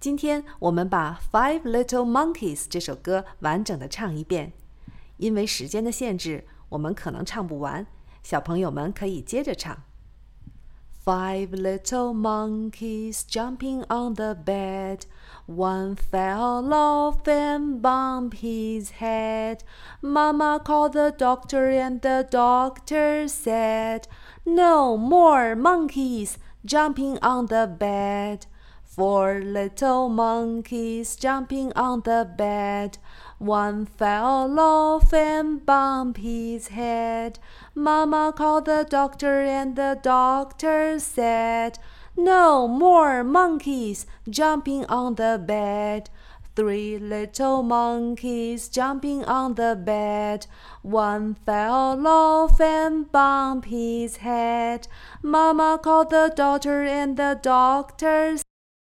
今天我们把《Five Little Monkeys》这首歌完整的唱一遍。因为时间的限制，我们可能唱不完，小朋友们可以接着唱。Five little monkeys jumping on the bed. One fell off and bumped his head. Mama called the doctor, and the doctor said, No more monkeys jumping on the bed. Four little monkeys jumping on the bed. One fell off and bumped his head. Mama called the doctor, and the doctor said, No more monkeys jumping on the bed. Three little monkeys jumping on the bed. One fell off and bumped his head. Mama called the doctor, and the doctor